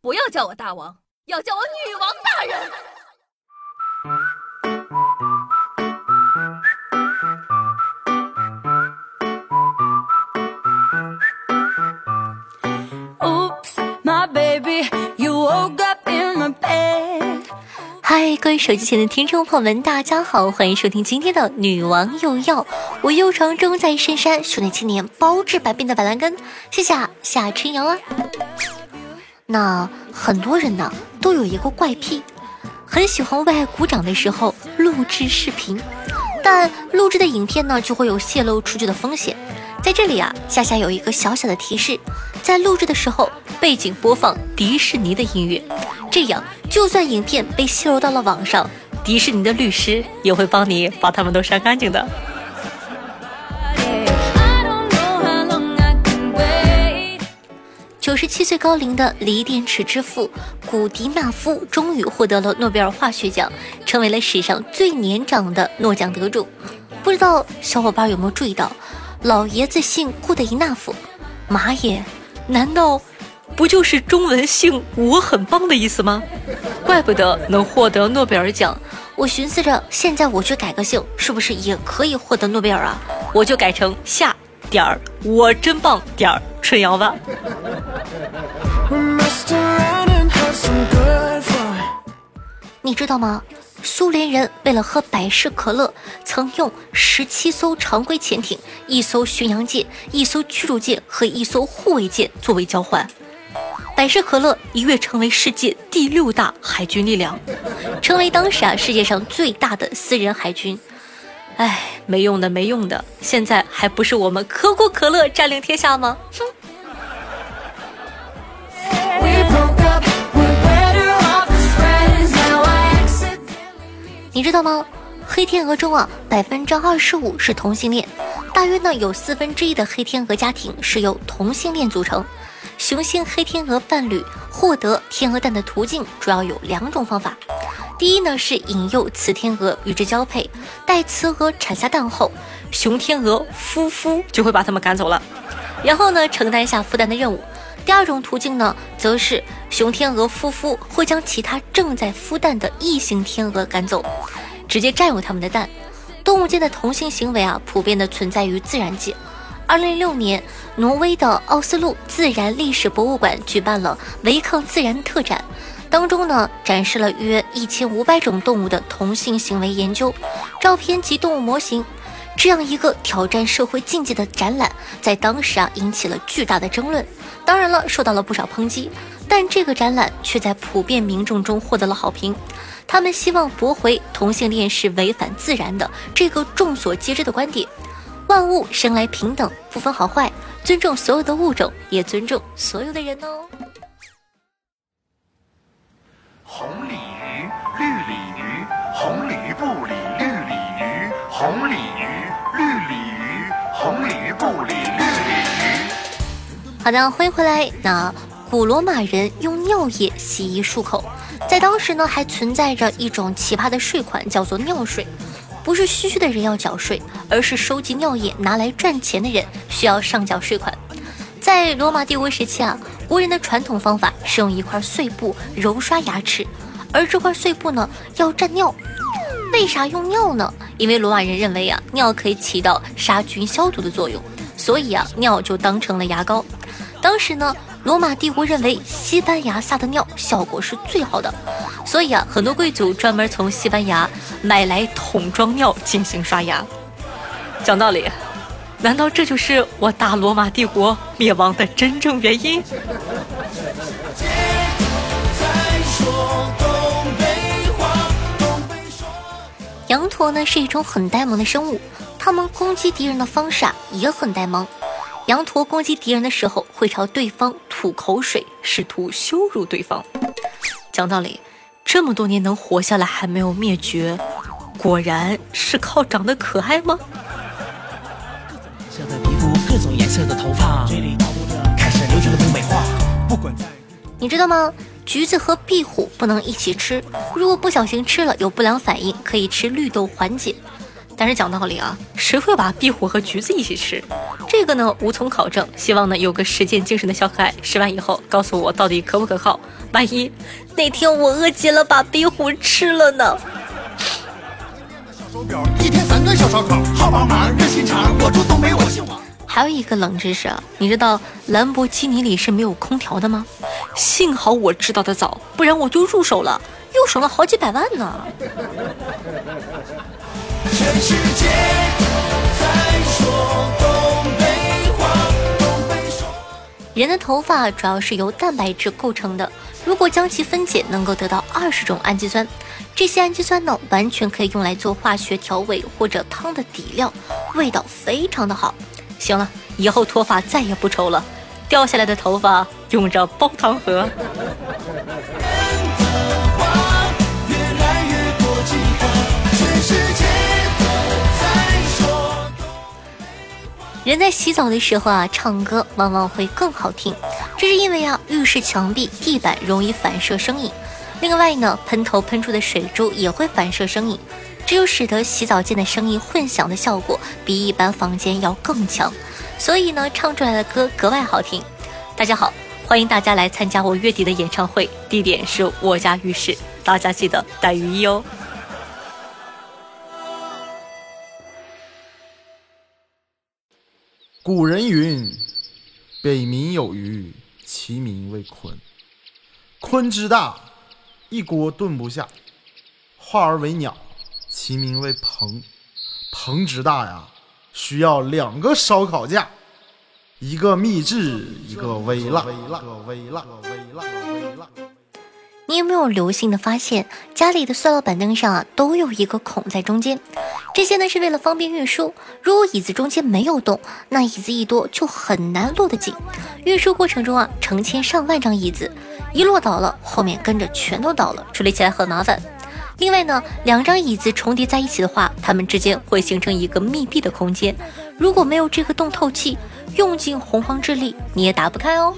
不要叫我大王，要叫我女王大人。嗨，各位手机前的听众朋友们，大家好，欢迎收听今天的女王又要。我又长中在深山，修炼千年，包治百病的板蓝根。谢谢夏春瑶啊。那很多人呢都有一个怪癖，很喜欢为爱鼓掌的时候录制视频，但录制的影片呢就会有泄露出去的风险。在这里啊，夏夏有一个小小的提示，在录制的时候背景播放迪士尼的音乐，这样就算影片被泄露到了网上，迪士尼的律师也会帮你把他们都删干净的。九十七岁高龄的锂电池之父古迪纳夫终于获得了诺贝尔化学奖，成为了史上最年长的诺奖得主。不知道小伙伴有没有注意到，老爷子姓顾的伊纳夫，马也，难道不就是中文姓我很棒的意思吗？怪不得能获得诺贝尔奖。我寻思着，现在我去改个姓，是不是也可以获得诺贝尔啊？我就改成夏点儿我真棒点儿春瑶吧。你知道吗？苏联人为了喝百事可乐，曾用十七艘常规潜艇、一艘巡洋舰、一艘驱逐舰和一艘护卫舰作为交换。百事可乐一跃成为世界第六大海军力量，成为当时啊世界上最大的私人海军。哎，没用的，没用的，现在还不是我们可口可乐占领天下吗？哼！你知道吗？黑天鹅中啊，百分之二十五是同性恋，大约呢有四分之一的黑天鹅家庭是由同性恋组成。雄性黑天鹅伴侣获得天鹅蛋的途径主要有两种方法。第一呢是引诱雌天鹅与之交配，待雌鹅产下蛋后，雄天鹅夫妇就会把它们赶走了，然后呢承担下孵蛋的任务。第二种途径呢，则是雄天鹅夫妇会将其他正在孵蛋的异性天鹅赶走，直接占有它们的蛋。动物间的同性行为啊，普遍的存在于自然界。二零零六年，挪威的奥斯陆自然历史博物馆举办了违抗自然特展。当中呢，展示了约一千五百种动物的同性行为研究照片及动物模型。这样一个挑战社会境界的展览，在当时啊引起了巨大的争论，当然了，受到了不少抨击。但这个展览却在普遍民众中获得了好评。他们希望驳回同性恋是违反自然的这个众所皆知的观点。万物生来平等，不分好坏，尊重所有的物种，也尊重所有的人哦。红鲤鱼，绿鲤鱼，红鲤鱼不理绿鲤鱼，红鲤鱼，绿鲤鱼，红鲤鱼不理绿鲤鱼。好的，欢迎回来。那古罗马人用尿液洗衣漱口，在当时呢，还存在着一种奇葩的税款，叫做尿税。不是嘘嘘的人要缴税，而是收集尿液拿来赚钱的人需要上缴税款。在罗马帝国时期啊。国人的传统方法是用一块碎布揉刷牙齿，而这块碎布呢要蘸尿。为啥用尿呢？因为罗马人认为啊，尿可以起到杀菌消毒的作用，所以啊，尿就当成了牙膏。当时呢，罗马帝国认为西班牙撒的尿效果是最好的，所以啊，很多贵族专门从西班牙买来桶装尿进行刷牙。讲道理。难道这就是我大罗马帝国灭亡的真正原因？羊驼呢是一种很呆萌的生物，它们攻击敌人的方式啊也很呆萌。羊驼攻击敌人的时候会朝对方吐口水，试图羞辱对方。讲道理，这么多年能活下来还没有灭绝，果然是靠长得可爱吗？你知道吗？橘子和壁虎不能一起吃，如果不小心吃了有不良反应，可以吃绿豆缓解。但是讲道理啊，谁会把壁虎和橘子一起吃？这个呢无从考证。希望呢有个实践精神的小可爱，吃完以后告诉我到底可不可靠。万一哪天我饿极了把壁虎吃了呢？一天三顿小烧烤，好棒棒，热心肠，我住东北，我姓王。还有一个冷知识，你知道兰博基尼里是没有空调的吗？幸好我知道的早，不然我就入手了，又省了好几百万呢。全世界在说东北话，人的头发主要是由蛋白质构成的，如果将其分解，能够得到二十种氨基酸。这些氨基酸呢，完全可以用来做化学调味或者汤的底料，味道非常的好。行了，以后脱发再也不愁了，掉下来的头发用着煲汤喝。人在洗澡的时候啊，唱歌往往会更好听，这是因为啊，浴室墙壁、地板容易反射声音。另外呢，喷头喷出的水珠也会反射声音，这就使得洗澡间的声音混响的效果比一般房间要更强，所以呢，唱出来的歌格外好听。大家好，欢迎大家来参加我月底的演唱会，地点是我家浴室，大家记得带雨衣哦。古人云：“北冥有鱼，其名为鲲。鲲之大，一锅炖不下；化而为鸟，其名为鹏。鹏之大呀，需要两个烧烤架，一个秘制，一个微辣。微辣，微辣，微辣你有没有留心的发现，家里的塑料板凳上啊，都有一个孔在中间？这些呢是为了方便运输。如果椅子中间没有洞，那椅子一多就很难落得紧。运输过程中啊，成千上万张椅子一落倒了，后面跟着全都倒了，处理起来很麻烦。另外呢，两张椅子重叠在一起的话，它们之间会形成一个密闭的空间。如果没有这个洞透气，用尽洪荒之力你也打不开哦。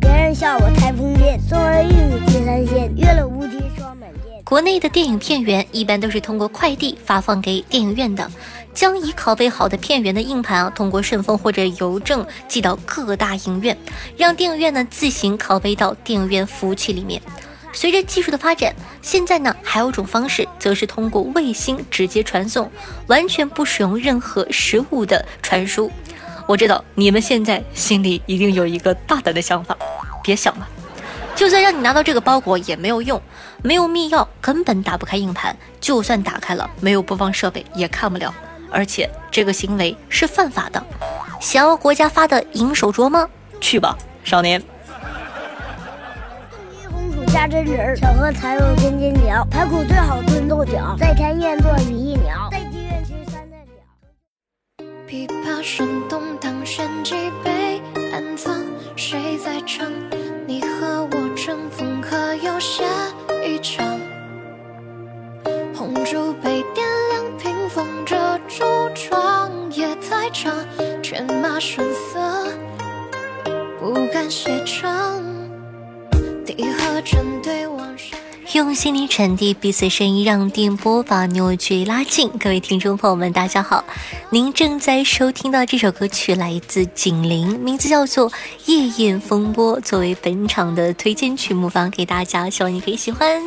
别人笑我太疯癫，送儿一女提三线，越了无敌双满剑。国内的电影片源一般都是通过快递发放给电影院的，将已拷贝好的片源的硬盘啊，通过顺丰或者邮政寄到各大影院，让电影院呢自行拷贝到电影院服务器里面。随着技术的发展，现在呢还有种方式，则是通过卫星直接传送，完全不使用任何实物的传输。我知道你们现在心里一定有一个大胆的想法，别想了，就算让你拿到这个包裹也没有用，没有密钥根本打不开硬盘，就算打开了，没有播放设备也看不了，而且这个行为是犯法的。想要国家发的银手镯吗？去吧，少年。加真仁，小荷才有尖尖角，排骨最好炖豆角，在田院做比翼鸟。琵琶声动荡，弦几被，暗藏谁在唱？你和我乘风可有下一场？红烛被点亮，屏风遮住窗，夜太长，犬马声色，不敢写唱。用心灵传递彼此声音，让电波把扭距拉近。各位听众朋友们，大家好，您正在收听到这首歌曲来自景林，名字叫做《夜宴风波》，作为本场的推荐曲目放给大家，希望你可以喜欢。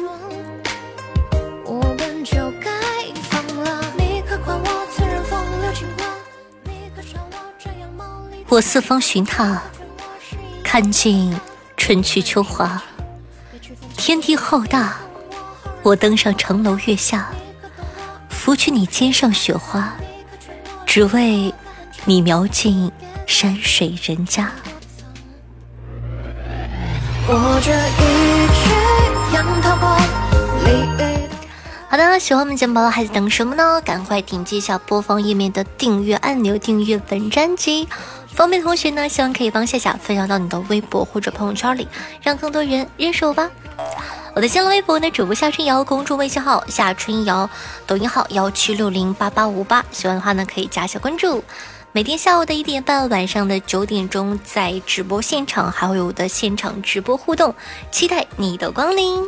我四方寻他，看尽春去秋华。天地浩大，我登上城楼月下，拂去你肩上雪花，只为你描尽山水人家。好的，喜欢我们节目的孩子等什么呢？赶快点击一下播放页面的订阅按钮，订阅本专辑。方便同学呢，希望可以帮夏夏分享到你的微博或者朋友圈里，让更多人认识我吧。我的新浪微博呢，主播夏春瑶，公众微信号夏春瑶，抖音号幺七六零八八五八，喜欢的话呢可以加一下关注。每天下午的一点半，晚上的九点钟，在直播现场还会有我的现场直播互动，期待你的光临。